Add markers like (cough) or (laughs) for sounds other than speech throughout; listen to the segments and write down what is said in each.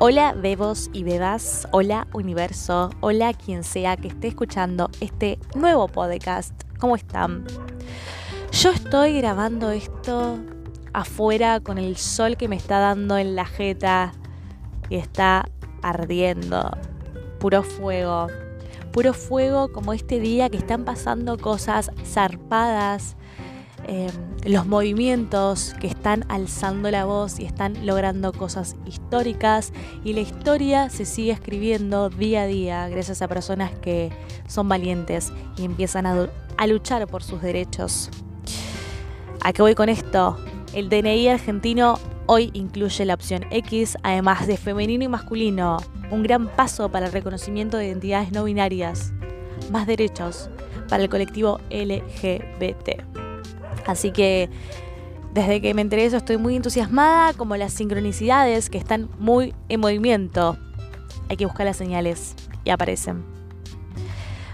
Hola bebos y bebas, hola universo, hola quien sea que esté escuchando este nuevo podcast. ¿Cómo están? Yo estoy grabando esto afuera con el sol que me está dando en la jeta y está ardiendo. Puro fuego. Puro fuego como este día que están pasando cosas zarpadas Em, los movimientos que están alzando la voz y están logrando cosas históricas y la historia se sigue escribiendo día a día gracias a personas que son valientes y empiezan a, a luchar por sus derechos. ¿A qué voy con esto? El DNI argentino hoy incluye la opción X, además de femenino y masculino, un gran paso para el reconocimiento de identidades no binarias, más derechos para el colectivo LGBT. Así que desde que me enteré eso estoy muy entusiasmada, como las sincronicidades que están muy en movimiento. Hay que buscar las señales y aparecen.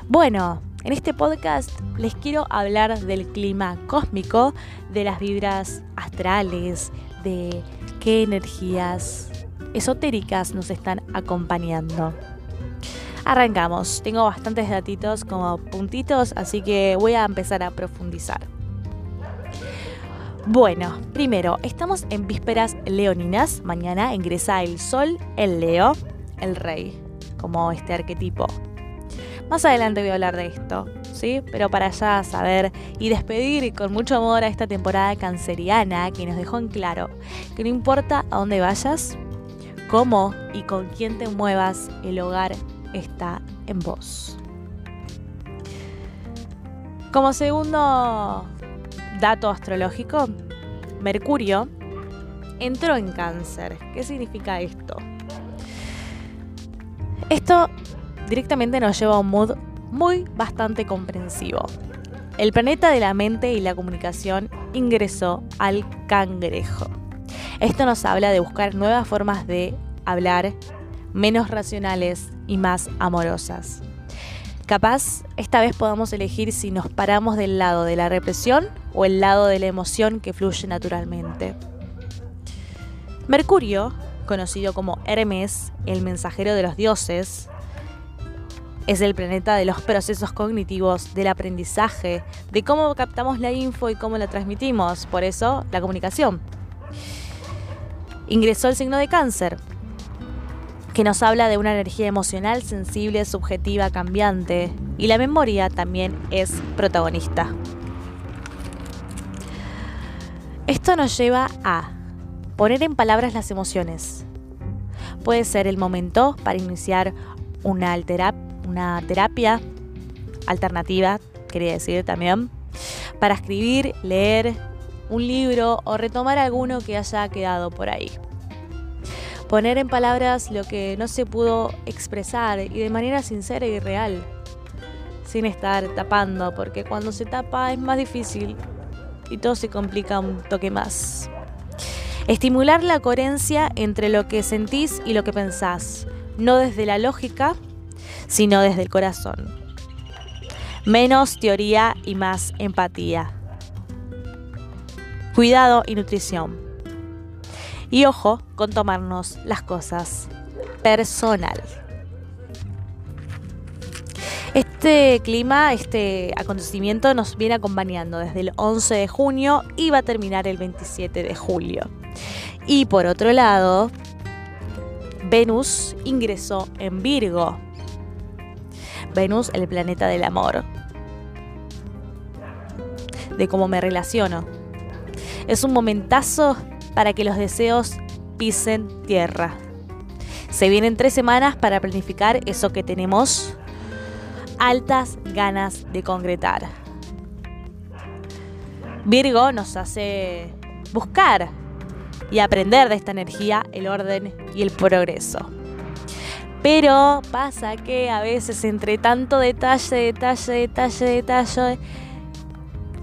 Bueno, en este podcast les quiero hablar del clima cósmico, de las vibras astrales, de qué energías esotéricas nos están acompañando. Arrancamos, tengo bastantes datitos como puntitos, así que voy a empezar a profundizar. Bueno, primero, estamos en vísperas leoninas. Mañana ingresa el sol, el Leo, el rey, como este arquetipo. Más adelante voy a hablar de esto, ¿sí? Pero para ya saber y despedir con mucho amor a esta temporada canceriana que nos dejó en claro que no importa a dónde vayas, cómo y con quién te muevas, el hogar está en vos. Como segundo dato astrológico, Mercurio entró en cáncer. ¿Qué significa esto? Esto directamente nos lleva a un mood muy bastante comprensivo. El planeta de la mente y la comunicación ingresó al cangrejo. Esto nos habla de buscar nuevas formas de hablar, menos racionales y más amorosas. Capaz esta vez podamos elegir si nos paramos del lado de la represión o el lado de la emoción que fluye naturalmente. Mercurio, conocido como Hermes, el mensajero de los dioses, es el planeta de los procesos cognitivos, del aprendizaje, de cómo captamos la info y cómo la transmitimos, por eso la comunicación. Ingresó el signo de cáncer, que nos habla de una energía emocional sensible, subjetiva, cambiante, y la memoria también es protagonista. Esto nos lleva a poner en palabras las emociones. Puede ser el momento para iniciar una, una terapia alternativa, quería decir también, para escribir, leer un libro o retomar alguno que haya quedado por ahí poner en palabras lo que no se pudo expresar y de manera sincera y real, sin estar tapando, porque cuando se tapa es más difícil y todo se complica un toque más. Estimular la coherencia entre lo que sentís y lo que pensás, no desde la lógica, sino desde el corazón. Menos teoría y más empatía. Cuidado y nutrición. Y ojo con tomarnos las cosas personal. Este clima, este acontecimiento nos viene acompañando desde el 11 de junio y va a terminar el 27 de julio. Y por otro lado, Venus ingresó en Virgo. Venus, el planeta del amor. De cómo me relaciono. Es un momentazo para que los deseos pisen tierra. Se vienen tres semanas para planificar eso que tenemos altas ganas de concretar. Virgo nos hace buscar y aprender de esta energía el orden y el progreso. Pero pasa que a veces entre tanto detalle, detalle, detalle, detalle,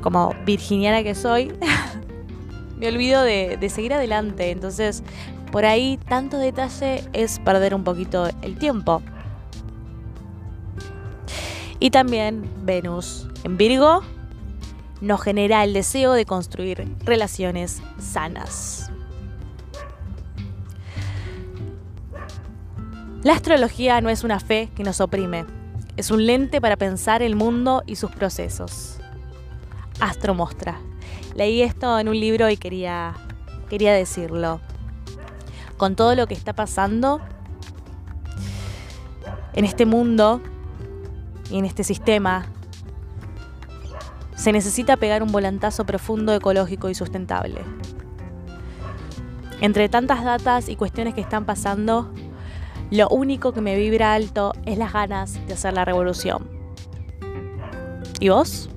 como virginiana que soy, (laughs) me olvido de, seguir adelante. Entonces, por ahí tanto detalle es perder un poquito el tiempo. Y también Venus en Virgo nos genera el deseo de construir relaciones sanas. La astrología no es una fe que nos oprime, es un lente para pensar el mundo y sus procesos. Astro Mostra. Leí esto en un libro y quería, quería decirlo. Con todo lo que está pasando en este mundo y en este sistema, se necesita pegar un volantazo profundo, ecológico y sustentable. Entre tantas datas y cuestiones que están pasando, lo único que me vibra alto es las ganas de hacer la revolución. ¿Y vos?